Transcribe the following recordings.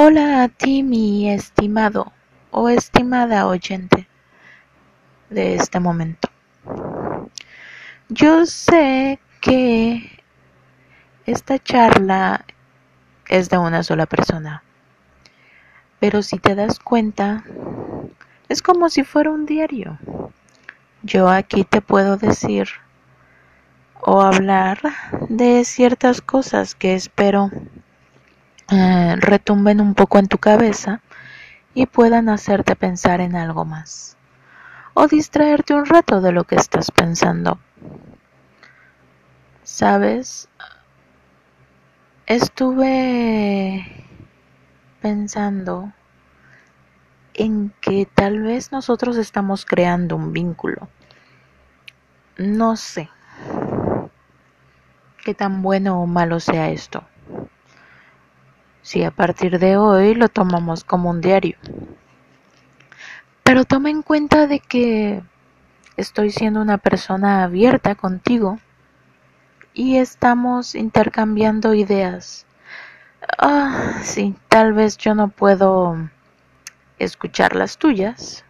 Hola a ti, mi estimado o estimada oyente de este momento. Yo sé que esta charla es de una sola persona, pero si te das cuenta, es como si fuera un diario. Yo aquí te puedo decir o hablar de ciertas cosas que espero eh, retumben un poco en tu cabeza y puedan hacerte pensar en algo más o distraerte un rato de lo que estás pensando. ¿Sabes? Estuve pensando en que tal vez nosotros estamos creando un vínculo. No sé qué tan bueno o malo sea esto. Si a partir de hoy lo tomamos como un diario. Pero toma en cuenta de que estoy siendo una persona abierta contigo y estamos intercambiando ideas. Ah, sí, tal vez yo no puedo escuchar las tuyas,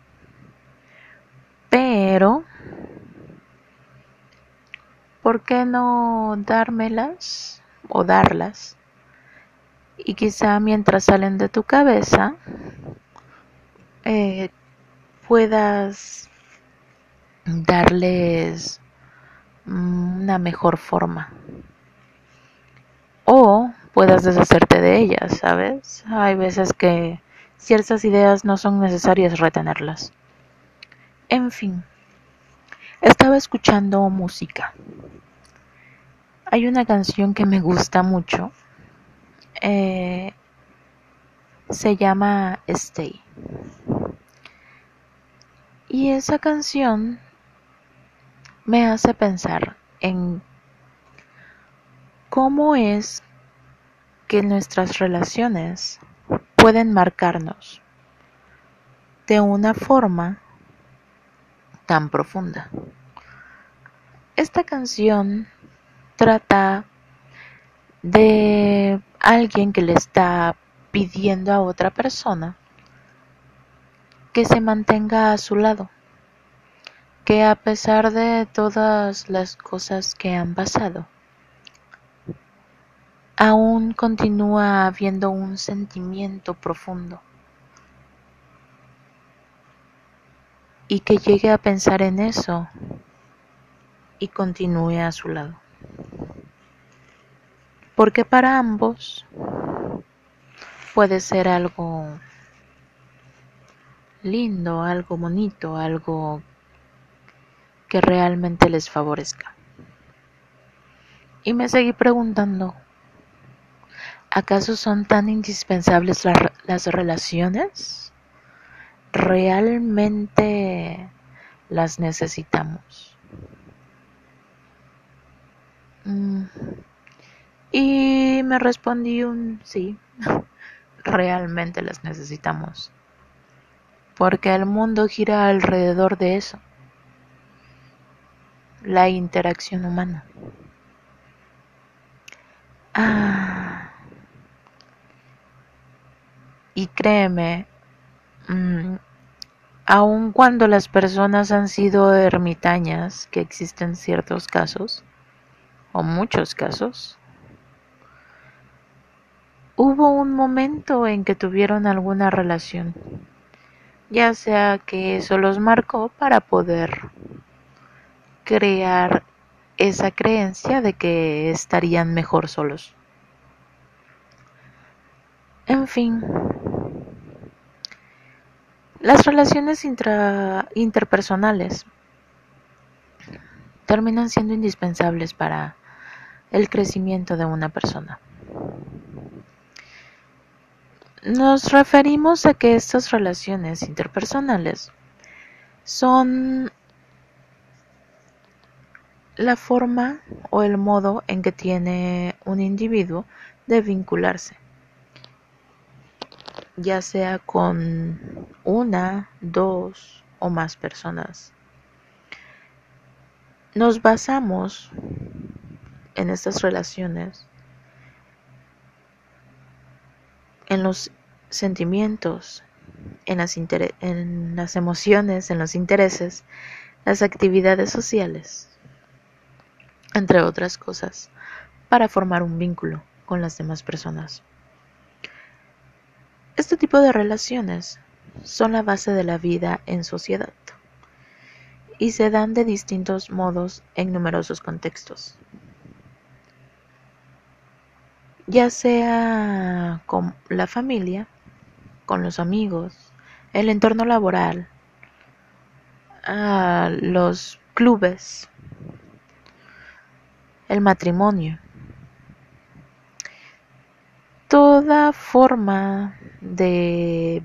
pero ¿por qué no dármelas o darlas? Y quizá mientras salen de tu cabeza, eh, puedas darles una mejor forma. O puedas deshacerte de ellas, ¿sabes? Hay veces que ciertas ideas no son necesarias retenerlas. En fin, estaba escuchando música. Hay una canción que me gusta mucho. Eh, se llama Stay. Y esa canción me hace pensar en cómo es que nuestras relaciones pueden marcarnos de una forma tan profunda. Esta canción trata de alguien que le está pidiendo a otra persona que se mantenga a su lado, que a pesar de todas las cosas que han pasado, aún continúa habiendo un sentimiento profundo y que llegue a pensar en eso y continúe a su lado. Porque para ambos puede ser algo lindo, algo bonito, algo que realmente les favorezca. Y me seguí preguntando, ¿acaso son tan indispensables las relaciones? ¿Realmente las necesitamos? Mm. Y me respondí un sí, realmente las necesitamos porque el mundo gira alrededor de eso, la interacción humana. Ah. Y créeme, mm, aun cuando las personas han sido ermitañas, que existen ciertos casos, o muchos casos, hubo un momento en que tuvieron alguna relación ya sea que eso los marcó para poder crear esa creencia de que estarían mejor solos. En fin, las relaciones interpersonales terminan siendo indispensables para el crecimiento de una persona. Nos referimos a que estas relaciones interpersonales son la forma o el modo en que tiene un individuo de vincularse, ya sea con una, dos o más personas. Nos basamos en estas relaciones en los sentimientos, en las, emociones, en los intereses, las actividades sociales, entre otras cosas, para formar un vínculo con las demás personas. Este tipo de relaciones son la base de la vida en sociedad y se dan de distintos modos en numerosos contextos. Ya sea con la familia, con los amigos, el entorno laboral, los clubes, el matrimonio. Toda forma de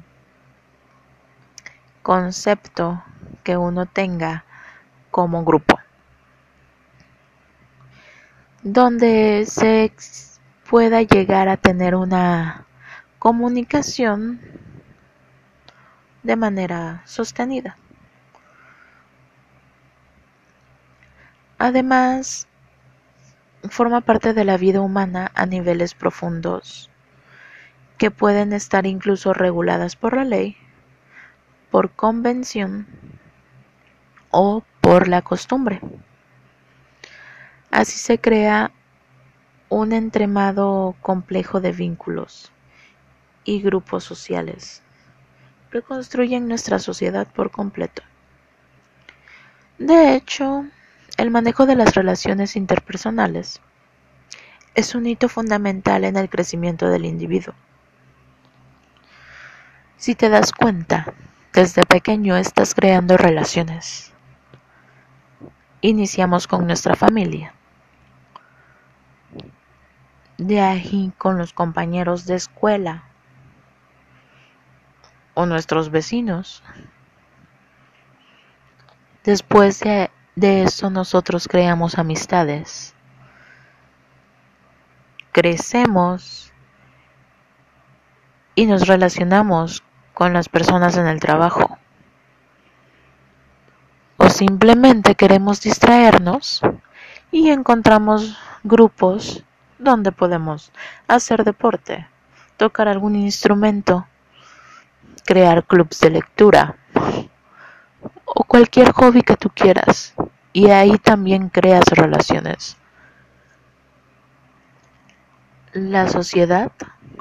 concepto que uno tenga como grupo, donde se pueda llegar a tener una comunicación de manera sostenida. Además, forma parte de la vida humana a niveles profundos que pueden estar incluso reguladas por la ley, por convención o por la costumbre. Así se crea un entremado complejo de vínculos y grupos sociales reconstruyen nuestra sociedad por completo. De hecho, el manejo de las relaciones interpersonales es un hito fundamental en el crecimiento del individuo. Si te das cuenta, desde pequeño estás creando relaciones. Iniciamos con nuestra familia. De ahí con los compañeros de escuela, o nuestros vecinos. Después de, eso nosotros creamos amistades. Crecemos y nos relacionamos con las personas en el trabajo. O simplemente queremos distraernos y encontramos grupos donde podemos hacer deporte, tocar algún instrumento crear clubs de lectura o cualquier hobby que tú quieras y ahí también creas relaciones. La sociedad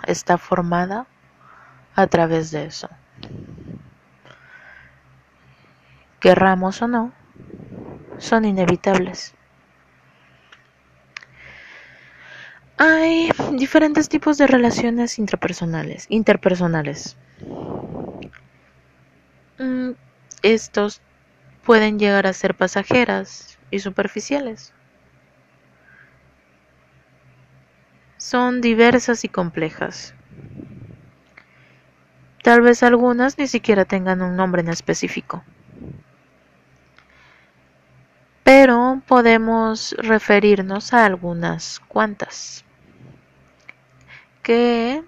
está formada a través de eso. Querramos o no, son inevitables. Hay diferentes tipos de relaciones intrapersonales, interpersonales. Mm, estos pueden llegar a ser pasajeras y superficiales. Son diversas y complejas. Tal vez algunas ni siquiera tengan un nombre en específico. Pero podemos referirnos a algunas cuantas que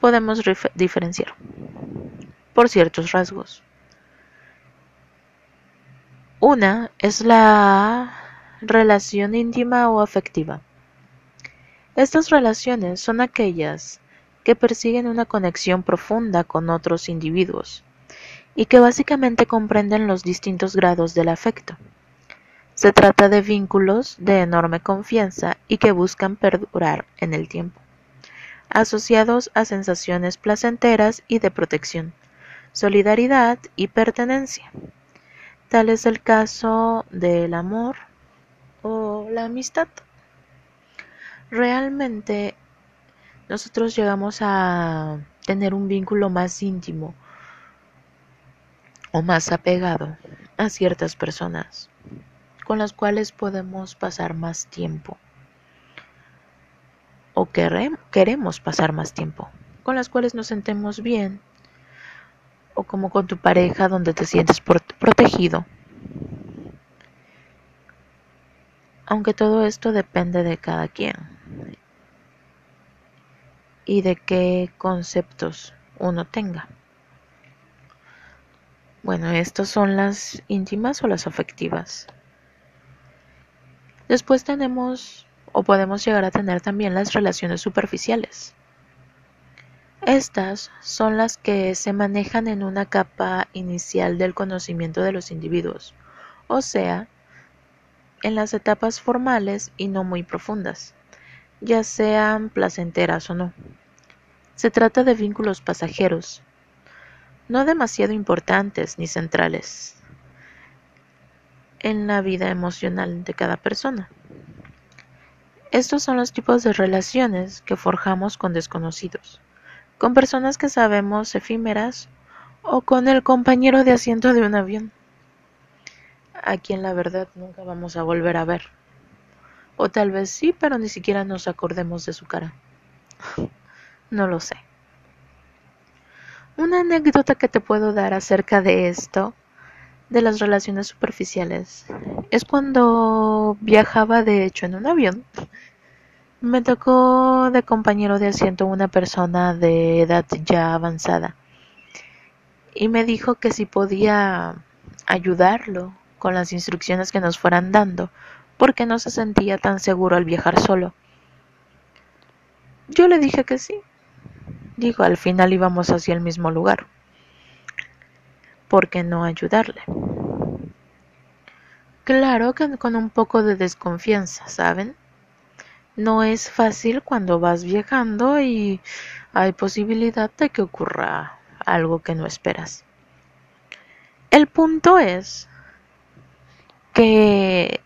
podemos diferenciar por ciertos rasgos. Una es la relación íntima o afectiva. Estas relaciones son aquellas que persiguen una conexión profunda con otros individuos y que básicamente comprenden los distintos grados del afecto. Se trata de vínculos de enorme confianza y que buscan perdurar en el tiempo, asociados a sensaciones placenteras y de protección solidaridad y pertenencia. Tal es el caso del amor o la amistad. Realmente nosotros llegamos a tener un vínculo más íntimo o más apegado a ciertas personas con las cuales podemos pasar más tiempo o queremos pasar más tiempo, con las cuales nos sentemos bien o como con tu pareja donde te sientes protegido. Aunque todo esto depende de cada quien y de qué conceptos uno tenga. Bueno, estas son las íntimas o las afectivas. Después tenemos o podemos llegar a tener también las relaciones superficiales. Estas son las que se manejan en una capa inicial del conocimiento de los individuos, o sea, en las etapas formales y no muy profundas, ya sean placenteras o no. Se trata de vínculos pasajeros, no demasiado importantes ni centrales en la vida emocional de cada persona. Estos son los tipos de relaciones que forjamos con desconocidos con personas que sabemos efímeras o con el compañero de asiento de un avión, a quien la verdad nunca vamos a volver a ver. O tal vez sí, pero ni siquiera nos acordemos de su cara. no lo sé. Una anécdota que te puedo dar acerca de esto, de las relaciones superficiales, es cuando viajaba de hecho en un avión me tocó de compañero de asiento una persona de edad ya avanzada y me dijo que si podía ayudarlo con las instrucciones que nos fueran dando porque no se sentía tan seguro al viajar solo. Yo le dije que sí. Digo, al final íbamos hacia el mismo lugar. ¿Por qué no ayudarle? Claro que con un poco de desconfianza, ¿saben? no es fácil cuando vas viajando y hay posibilidad de que ocurra algo que no esperas. El punto es que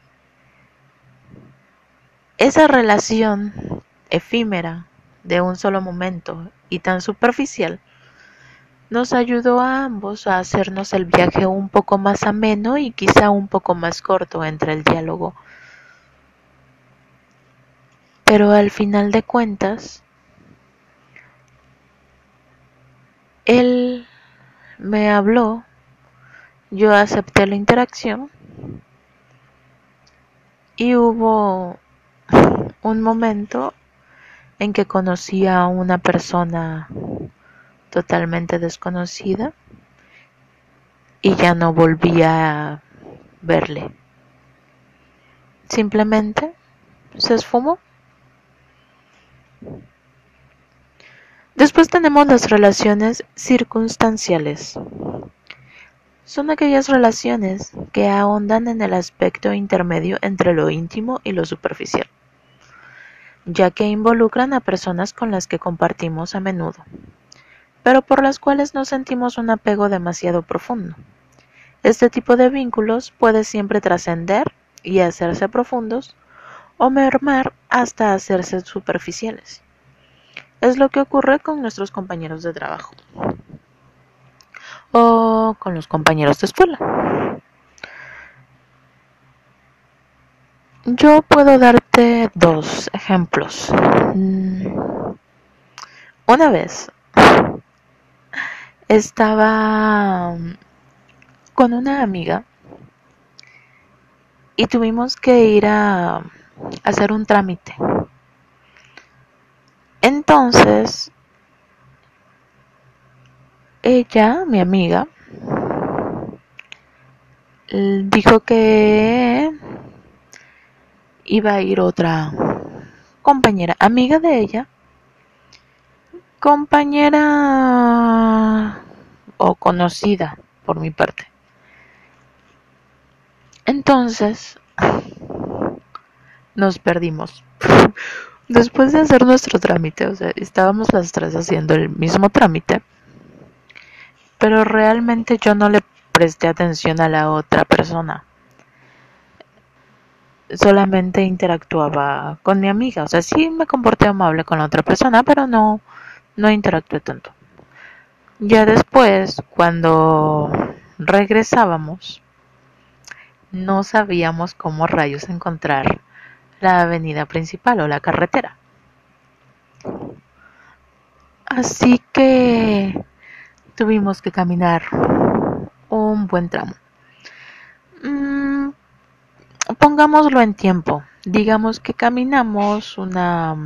esa relación efímera de un solo momento y tan superficial nos ayudó a ambos a hacernos el viaje un poco más ameno y quizá un poco más corto entre el diálogo. Pero al final de cuentas, él me habló, yo acepté la interacción y hubo un momento en que conocí a una persona totalmente desconocida y ya no volví a verle. Simplemente se esfumó. Después tenemos las relaciones circunstanciales. Son aquellas relaciones que ahondan en el aspecto intermedio entre lo íntimo y lo superficial, ya que involucran a personas con las que compartimos a menudo, pero por las cuales no sentimos un apego demasiado profundo. Este tipo de vínculos puede siempre trascender y hacerse profundos o mermar hasta hacerse superficiales. Es lo que ocurre con nuestros compañeros de trabajo o con los compañeros de escuela. Yo puedo darte dos ejemplos. Mm, una vez estaba con una amiga y tuvimos que ir a hacer un trámite. Entonces, ella, mi amiga, dijo que iba a ir otra compañera, amiga de ella, compañera o conocida por mi parte. Entonces, nos perdimos. Después de hacer nuestro trámite, o sea, estábamos las tres haciendo el mismo trámite, pero realmente yo no le presté atención a la otra persona. Solamente interactuaba con mi amiga, o sea, sí me comporté amable con la otra persona, pero no, no interactué tanto. Ya después, cuando regresábamos, no sabíamos cómo rayos encontrar la avenida principal o la carretera. Así que tuvimos que caminar un buen tramo. Mm, pongámoslo en tiempo. Digamos que caminamos una,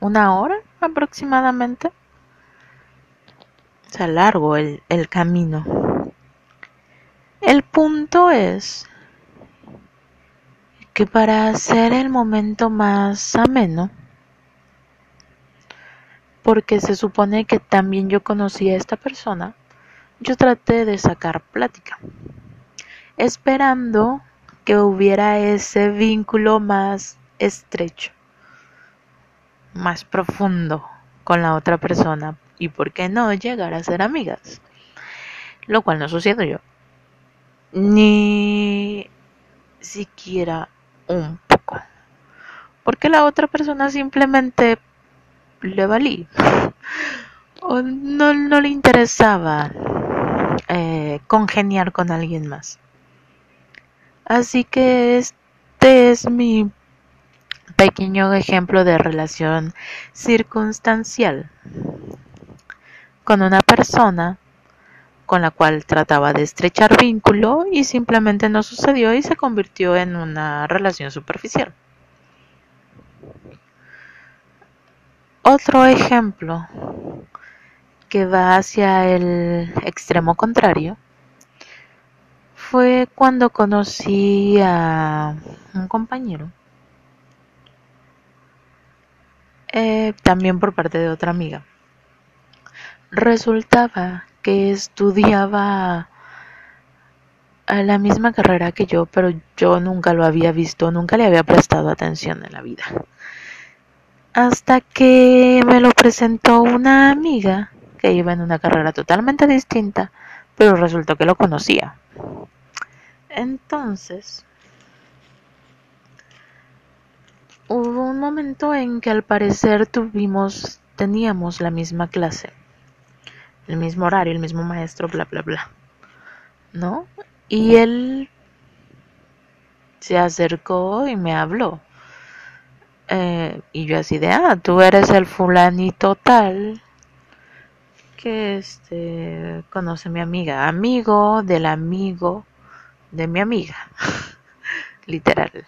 una hora aproximadamente. O sea, largo el, el camino. El punto es que para hacer el momento más ameno, porque se supone que también yo conocí a esta persona, yo traté de sacar plática, esperando que hubiera ese vínculo más estrecho, más profundo con la otra persona y por qué no llegar a ser amigas, lo cual no sucedió, ni siquiera un poco, porque la otra persona simplemente le valí. O no, no le interesaba eh, congeniar con alguien más. Así que este es mi pequeño ejemplo de relación circunstancial con una persona con la cual trataba de estrechar vínculo y simplemente no sucedió y se convirtió en una relación superficial. Otro ejemplo que va hacia el extremo contrario fue cuando conocí a un compañero, eh, también por parte de otra amiga. Resultaba que estudiaba a la misma carrera que yo, pero yo nunca lo había visto, nunca le había prestado atención en la vida. Hasta que me lo presentó una amiga que iba en una carrera totalmente distinta, pero resultó que lo conocía. Entonces, hubo un momento en que al parecer tuvimos, teníamos la misma clase, el mismo horario, el mismo maestro, bla, bla, bla. ¿No? Y él se acercó y me habló. Eh, y yo así de, ah, tú eres el fulanito tal que este conoce a mi amiga, amigo del amigo de mi amiga, literal.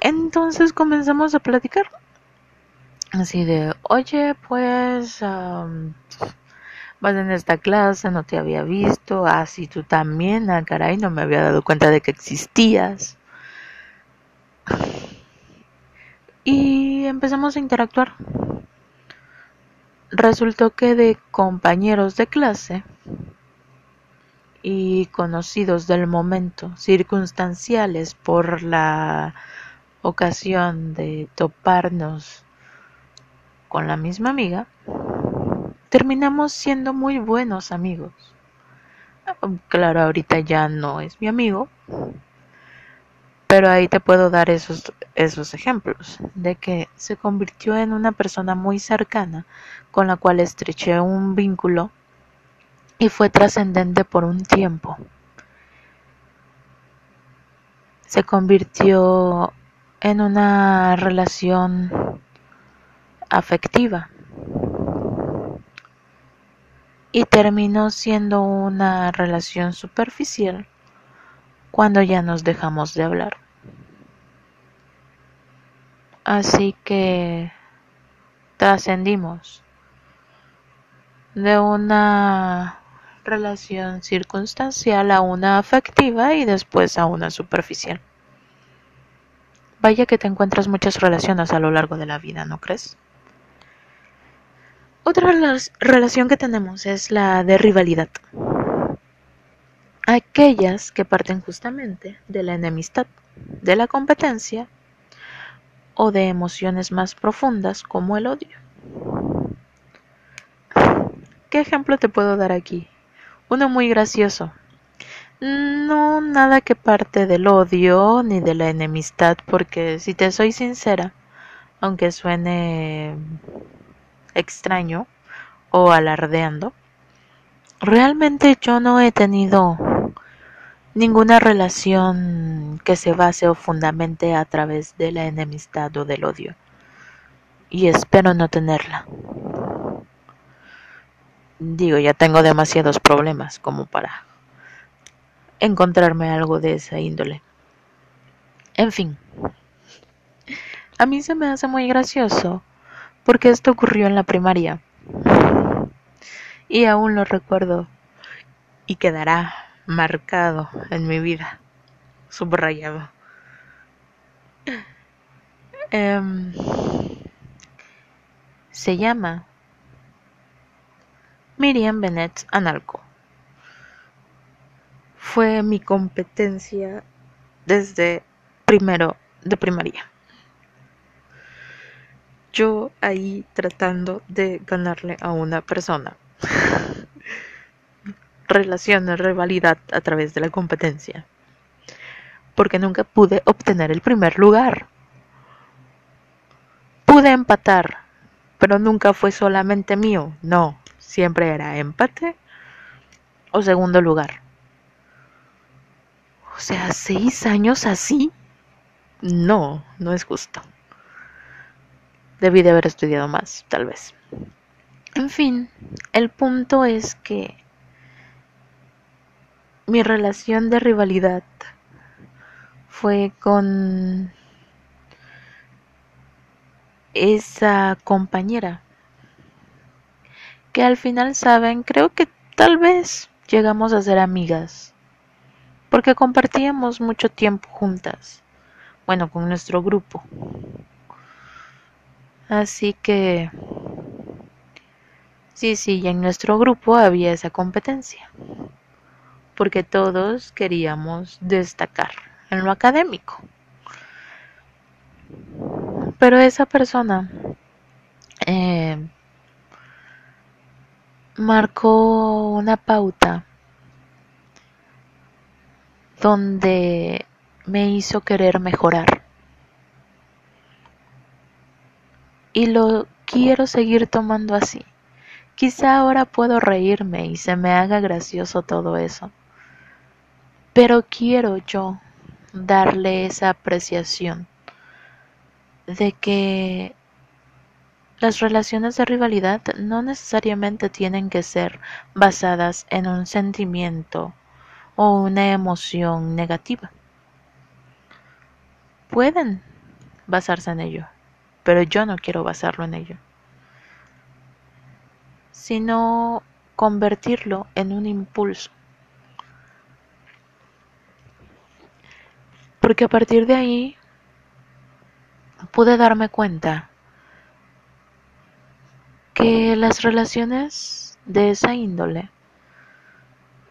Entonces comenzamos a platicar. Así de, oye, pues vas en esta clase, no te había visto, así ah, tú también, ah, caray, no me había dado cuenta de que existías. Y empezamos a interactuar. Resultó que de compañeros de clase y conocidos del momento, circunstanciales por la ocasión de toparnos con la misma amiga, terminamos siendo muy buenos amigos. Claro, ahorita ya no es mi amigo, pero ahí te puedo dar esos, esos ejemplos de que se convirtió en una persona muy cercana con la cual estreché un vínculo y fue trascendente por un tiempo. Se convirtió en una relación afectiva y terminó siendo una relación superficial cuando ya nos dejamos de hablar. Así que trascendimos de una relación circunstancial a una afectiva y después a una superficial. Vaya que te encuentras muchas relaciones a lo largo de la vida, ¿no crees? Otra relación que tenemos es la de rivalidad. Aquellas que parten justamente de la enemistad, de la competencia o de emociones más profundas como el odio. ¿Qué ejemplo te puedo dar aquí? Uno muy gracioso. No nada que parte del odio ni de la enemistad, porque si te soy sincera, aunque suene extraño o alardeando, realmente yo no he tenido ninguna relación que se base o fundamente a través de la enemistad o del odio. Y espero no tenerla. Digo, ya tengo demasiados problemas como para encontrarme algo de esa índole. En fin, a mí se me hace muy gracioso porque esto ocurrió en la primaria y aún lo recuerdo y quedará marcado en mi vida, subrayado. Em, se llama Miriam Bennett Analco. Fue mi competencia desde primero de primaria. Yo ahí tratando de ganarle a una persona. Relaciones, rivalidad a través de la competencia. Porque nunca pude obtener el primer lugar. Pude empatar, pero nunca fue solamente mío. No, siempre era empate o segundo lugar. O sea, seis años así. No, no es justo. Debí de haber estudiado más, tal vez. En fin, el punto es que mi relación de rivalidad fue con esa compañera que al final saben, creo que tal vez llegamos a ser amigas porque compartíamos mucho tiempo juntas, bueno, con nuestro grupo. Así que... Sí, sí, en nuestro grupo había esa competencia, porque todos queríamos destacar en lo académico. Pero esa persona eh, marcó una pauta donde me hizo querer mejorar. y lo quiero seguir tomando así. Quizá ahora puedo reírme y se me haga gracioso todo eso. Pero quiero yo darle esa apreciación de que las relaciones de rivalidad no necesariamente tienen que ser basadas en un sentimiento o una emoción negativa. Pueden basarse en ello, pero yo no quiero basarlo en ello, sino convertirlo en un impulso. Porque a partir de ahí pude darme cuenta que las relaciones de esa índole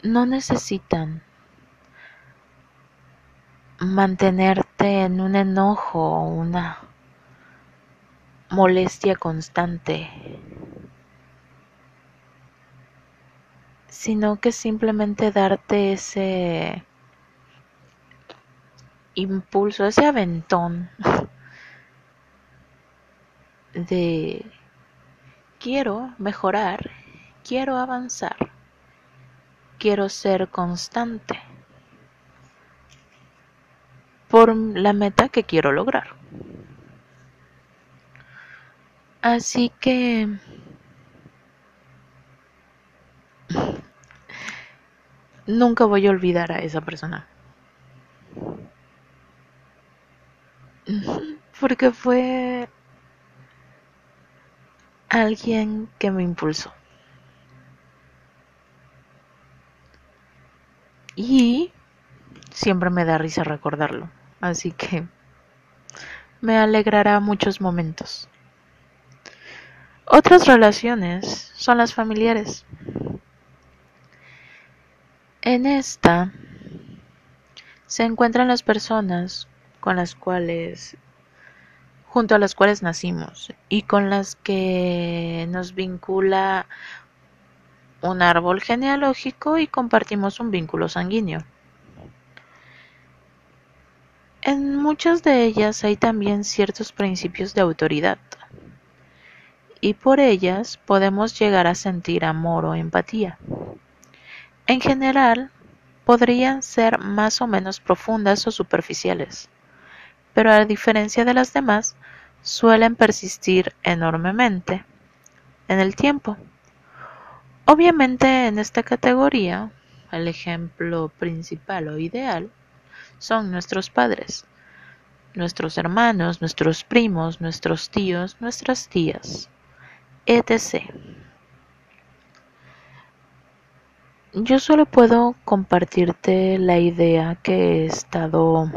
no necesitan mantenerte en un enojo o una molestia constante, sino que simplemente darte ese impulso, ese aventón de quiero mejorar, quiero avanzar, quiero ser constante por la meta que quiero lograr. Así que nunca voy a olvidar a esa persona. Porque fue alguien que me impulsó. Y siempre me da risa recordarlo. Así que me alegrará muchos momentos. Otras relaciones son las familiares. En esta se encuentran las personas con las cuales junto a las cuales nacimos y con las que nos vincula un árbol genealógico y compartimos un vínculo sanguíneo. En muchas de ellas hay también ciertos principios de autoridad y por ellas podemos llegar a sentir amor o empatía. En general, podrían ser más o menos profundas o superficiales, pero a diferencia de las demás, suelen persistir enormemente en el tiempo. Obviamente en esta categoría, el ejemplo principal o ideal son nuestros padres, nuestros hermanos, nuestros primos, nuestros tíos, nuestras tías etc. Yo solo puedo compartirte la idea que he estado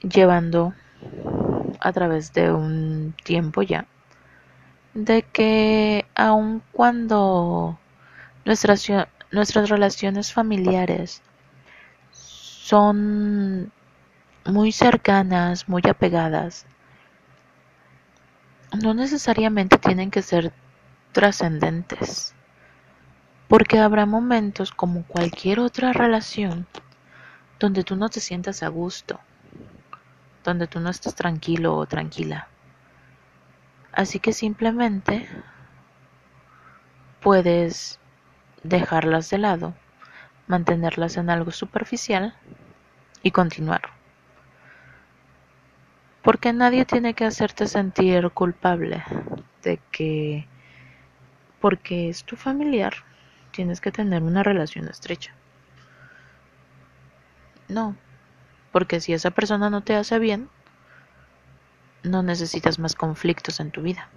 llevando a través de un tiempo ya de que aun cuando nuestras, nuestras relaciones familiares son muy cercanas, muy apegadas, no necesariamente tienen que ser trascendentes, porque habrá momentos como cualquier otra relación donde tú no te sientas a gusto, donde tú no estás tranquilo o tranquila. Así que simplemente puedes dejarlas de lado, mantenerlas en algo superficial y continuar. Porque nadie tiene que hacerte sentir culpable de que porque es tu familiar tienes que tener una relación estrecha. No, porque si esa persona no te hace bien, no necesitas más conflictos en tu vida.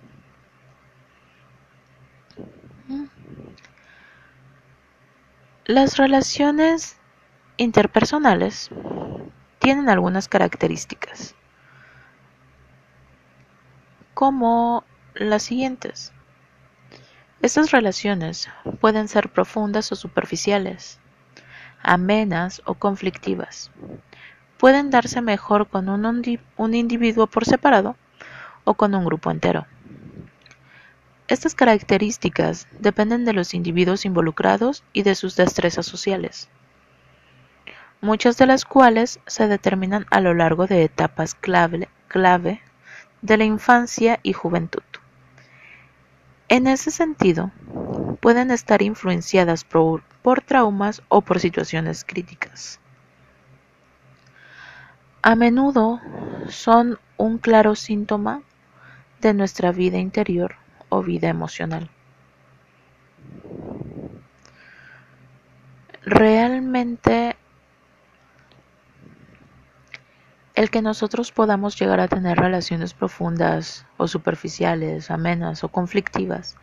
Las relaciones interpersonales tienen algunas características, como las siguientes. Estas relaciones pueden ser profundas o superficiales, amenas o conflictivas. Pueden darse mejor con un, individuo por separado o con un grupo entero. Estas características dependen de los individuos involucrados y de sus destrezas sociales, muchas de las cuales se determinan a lo largo de etapas clave, de la infancia y juventud. En ese sentido, pueden estar influenciadas por, traumas o por situaciones críticas. A menudo son un claro síntoma de nuestra vida interior o vida emocional. Realmente El que nosotros podamos llegar a tener relaciones profundas o superficiales, amenas o conflictivas,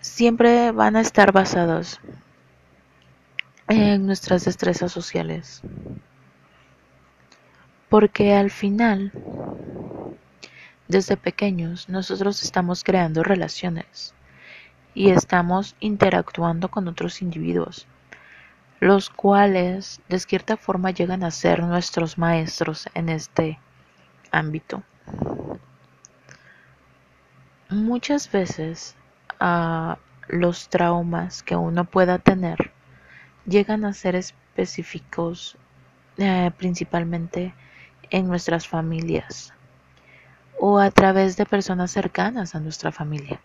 siempre van a estar basados en nuestras destrezas sociales. Porque al final, desde pequeños, nosotros estamos creando relaciones y estamos interactuando con otros individuos los cuales de cierta forma llegan a ser nuestros maestros en este ámbito. Muchas veces ah, los traumas que uno pueda tener llegan a ser específicos eh, principalmente en nuestras familias o a través de personas cercanas a nuestra familia.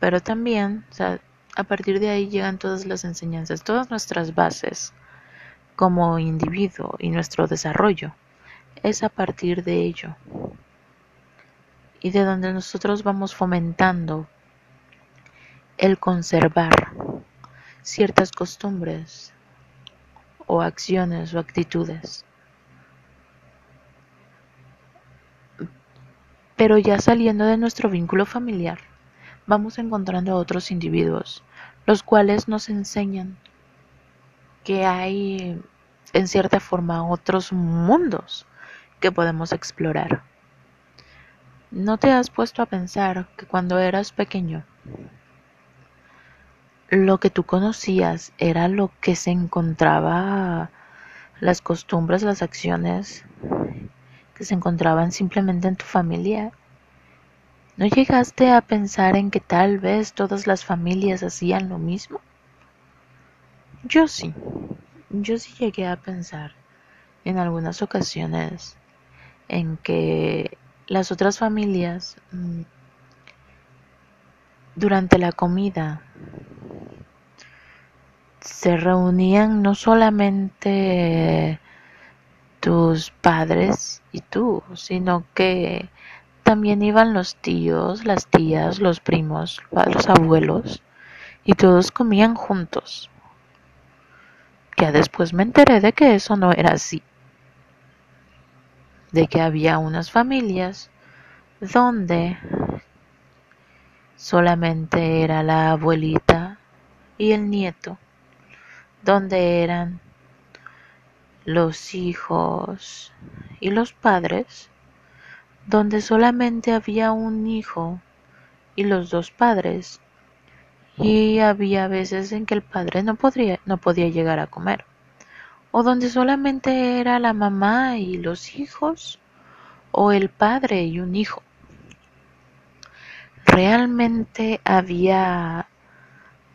Pero también, a partir de ahí llegan todas las enseñanzas, todas nuestras bases como individuo y nuestro desarrollo. Es a partir de ello. Y de donde nosotros vamos fomentando el conservar ciertas costumbres o acciones o actitudes. Pero ya saliendo de nuestro vínculo familiar, vamos encontrando a otros individuos, los cuales nos enseñan que hay en cierta forma otros mundos que podemos explorar. ¿No te has puesto a pensar que cuando eras pequeño lo que tú conocías era lo que se encontraba, las costumbres, las acciones que se encontraban simplemente en tu familia ¿No llegaste a pensar en que tal vez todas las familias hacían lo mismo? Yo sí, yo sí llegué a pensar en algunas ocasiones en que las otras familias mm, durante la comida se reunían no solamente tus padres y tú, sino que también iban los tíos, las tías, los primos, los abuelos, y todos comían juntos. Ya después me enteré de que eso no era así. De que había unas familias donde solamente era la abuelita y el nieto, donde eran los hijos y los padres, donde solamente había un hijo y los dos padres, y había veces en que el padre no, podría, no podía llegar a comer, o donde solamente era la mamá y los hijos, o el padre y un hijo. Realmente había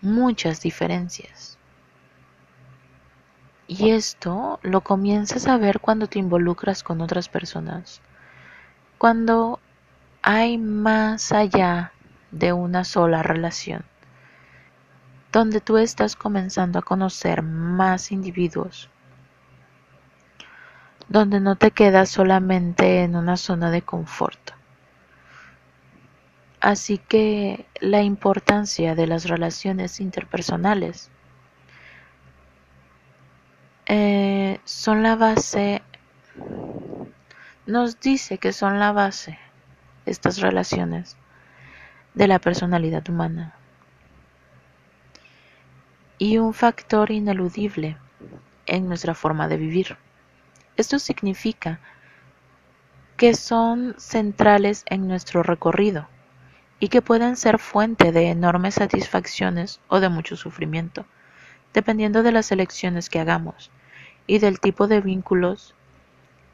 muchas diferencias. Y esto lo comienzas a ver cuando te involucras con otras personas. Cuando hay más allá de una sola relación. Donde tú estás comenzando a conocer más individuos. Donde no te quedas solamente en una zona de confort. Así que la importancia de las relaciones interpersonales eh, son la base, nos dice que son la base estas relaciones de la personalidad humana. Y un factor ineludible en nuestra forma de vivir. Esto significa que son centrales en nuestro recorrido y que pueden ser fuente de enormes satisfacciones o de mucho sufrimiento, dependiendo de las elecciones que hagamos y del tipo de vínculos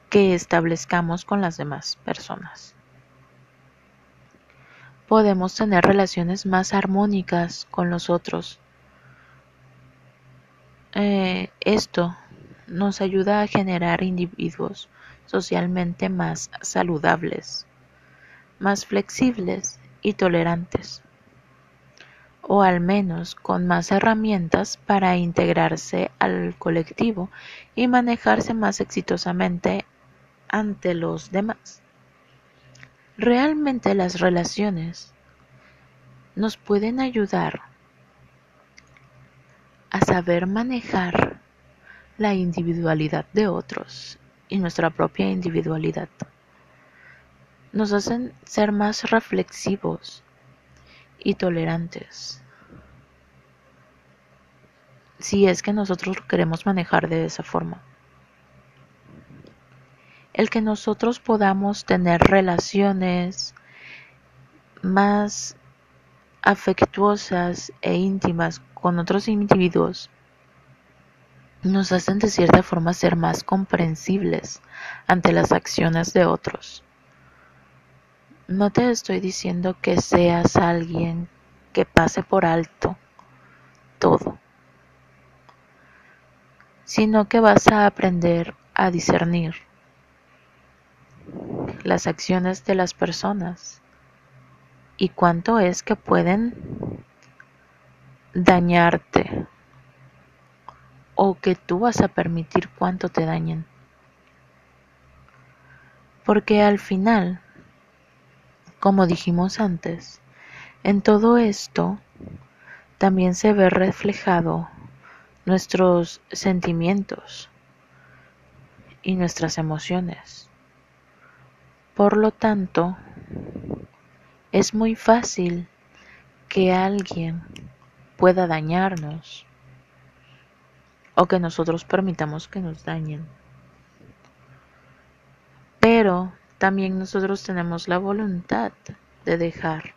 que establezcamos con las demás personas. Podemos tener relaciones más armónicas con los otros. Eh, esto nos ayuda a generar individuos socialmente más saludables, más flexibles y tolerantes, o al menos con más herramientas para integrarse al colectivo y manejarse más exitosamente ante los demás. Realmente las relaciones nos pueden ayudar a saber manejar la individualidad de otros y nuestra propia individualidad nos hacen ser más reflexivos y tolerantes. Si es que nosotros lo queremos manejar de esa forma. El que nosotros podamos tener relaciones más afectuosas e íntimas con otros individuos nos hacen de cierta forma ser más comprensibles ante las acciones de otros. No te estoy diciendo que seas alguien que pase por alto todo, sino que vas a aprender a discernir las acciones de las personas y cuánto es que pueden dañarte o que tú vas a permitir cuánto te dañen. Porque al final como dijimos antes, en todo esto también se ve reflejado nuestros sentimientos y nuestras emociones. Por lo tanto, es muy fácil que alguien pueda dañarnos o que nosotros permitamos que nos dañen. Pero también nosotros tenemos la voluntad de dejar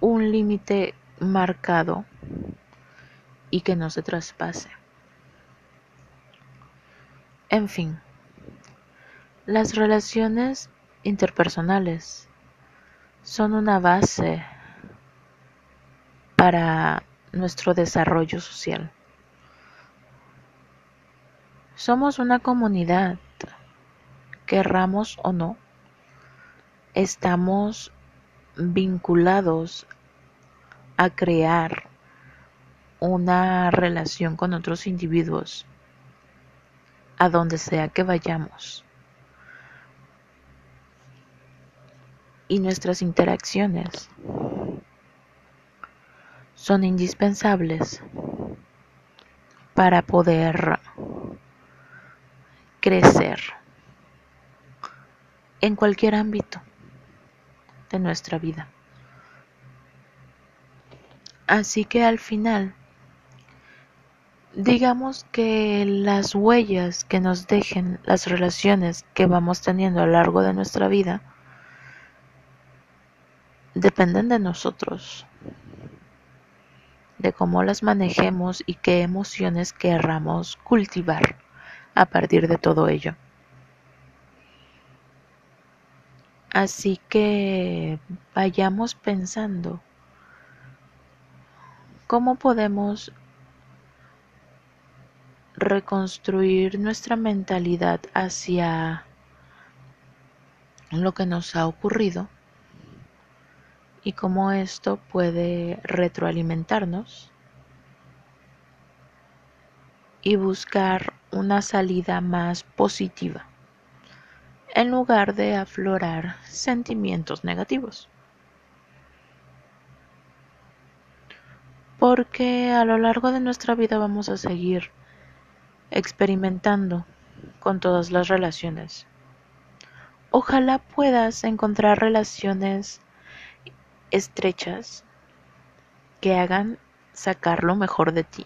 un límite marcado y que no se traspase. En fin, las relaciones interpersonales son una base para nuestro desarrollo social. Somos una comunidad querramos o no, estamos vinculados a crear una relación con otros individuos a donde sea que vayamos. Y nuestras interacciones son indispensables para poder crecer en cualquier ámbito de nuestra vida. Así que al final digamos que las huellas que nos dejen las relaciones que vamos teniendo a lo largo de nuestra vida dependen de nosotros, de cómo las manejemos y qué emociones querramos cultivar a partir de todo ello. Así que vayamos pensando. Cómo podemos reconstruir nuestra mentalidad hacia lo que nos ha ocurrido y cómo esto puede retroalimentarnos y buscar una salida más positiva en lugar de aflorar sentimientos negativos. Porque a lo largo de nuestra vida vamos a seguir experimentando con todas las relaciones. Ojalá puedas encontrar relaciones estrechas que hagan sacar lo mejor de ti.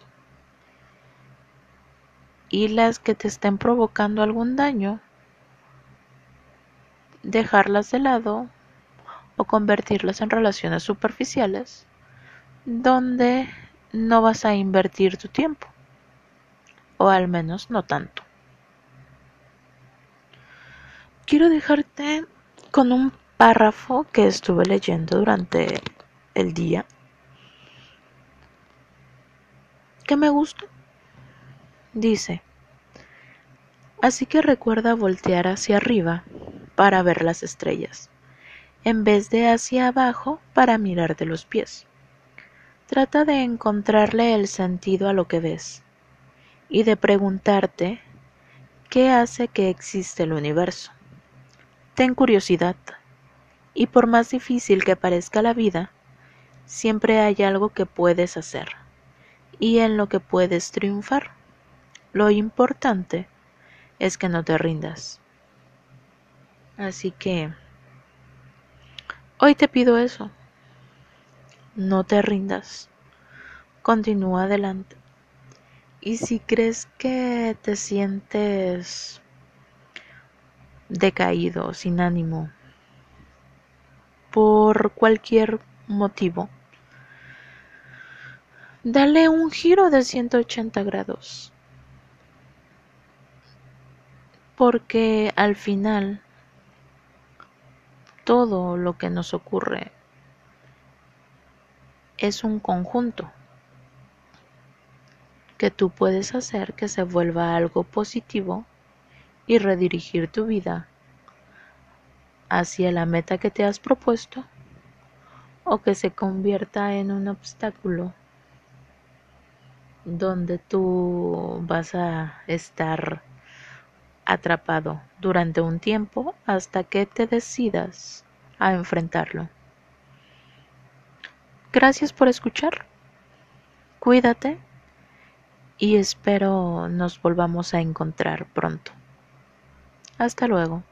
Y las que te estén provocando algún daño, dejarlas de lado o convertirlas en relaciones superficiales donde no vas a invertir tu tiempo o al menos no tanto. Quiero dejarte con un párrafo que estuve leyendo durante el día que me gustó. Dice, así que recuerda voltear hacia arriba para ver las estrellas, en vez de hacia abajo para mirar de los pies. Trata de encontrarle el sentido a lo que ves y de preguntarte qué hace que existe el universo. Ten curiosidad, y por más difícil que parezca la vida, siempre hay algo que puedes hacer y en lo que puedes triunfar. Lo importante es que no te rindas. Así que hoy te pido eso. No te rindas. Continúa adelante. Y si crees que te sientes decaído, sin ánimo, por cualquier motivo, dale un giro de 180 grados. Porque al final todo lo que nos ocurre es un conjunto que tú puedes hacer que se vuelva algo positivo y redirigir tu vida hacia la meta que te has propuesto o que se convierta en un obstáculo donde tú vas a estar atrapado durante un tiempo hasta que te decidas a enfrentarlo. Gracias por escuchar. Cuídate y espero nos volvamos a encontrar pronto. Hasta luego.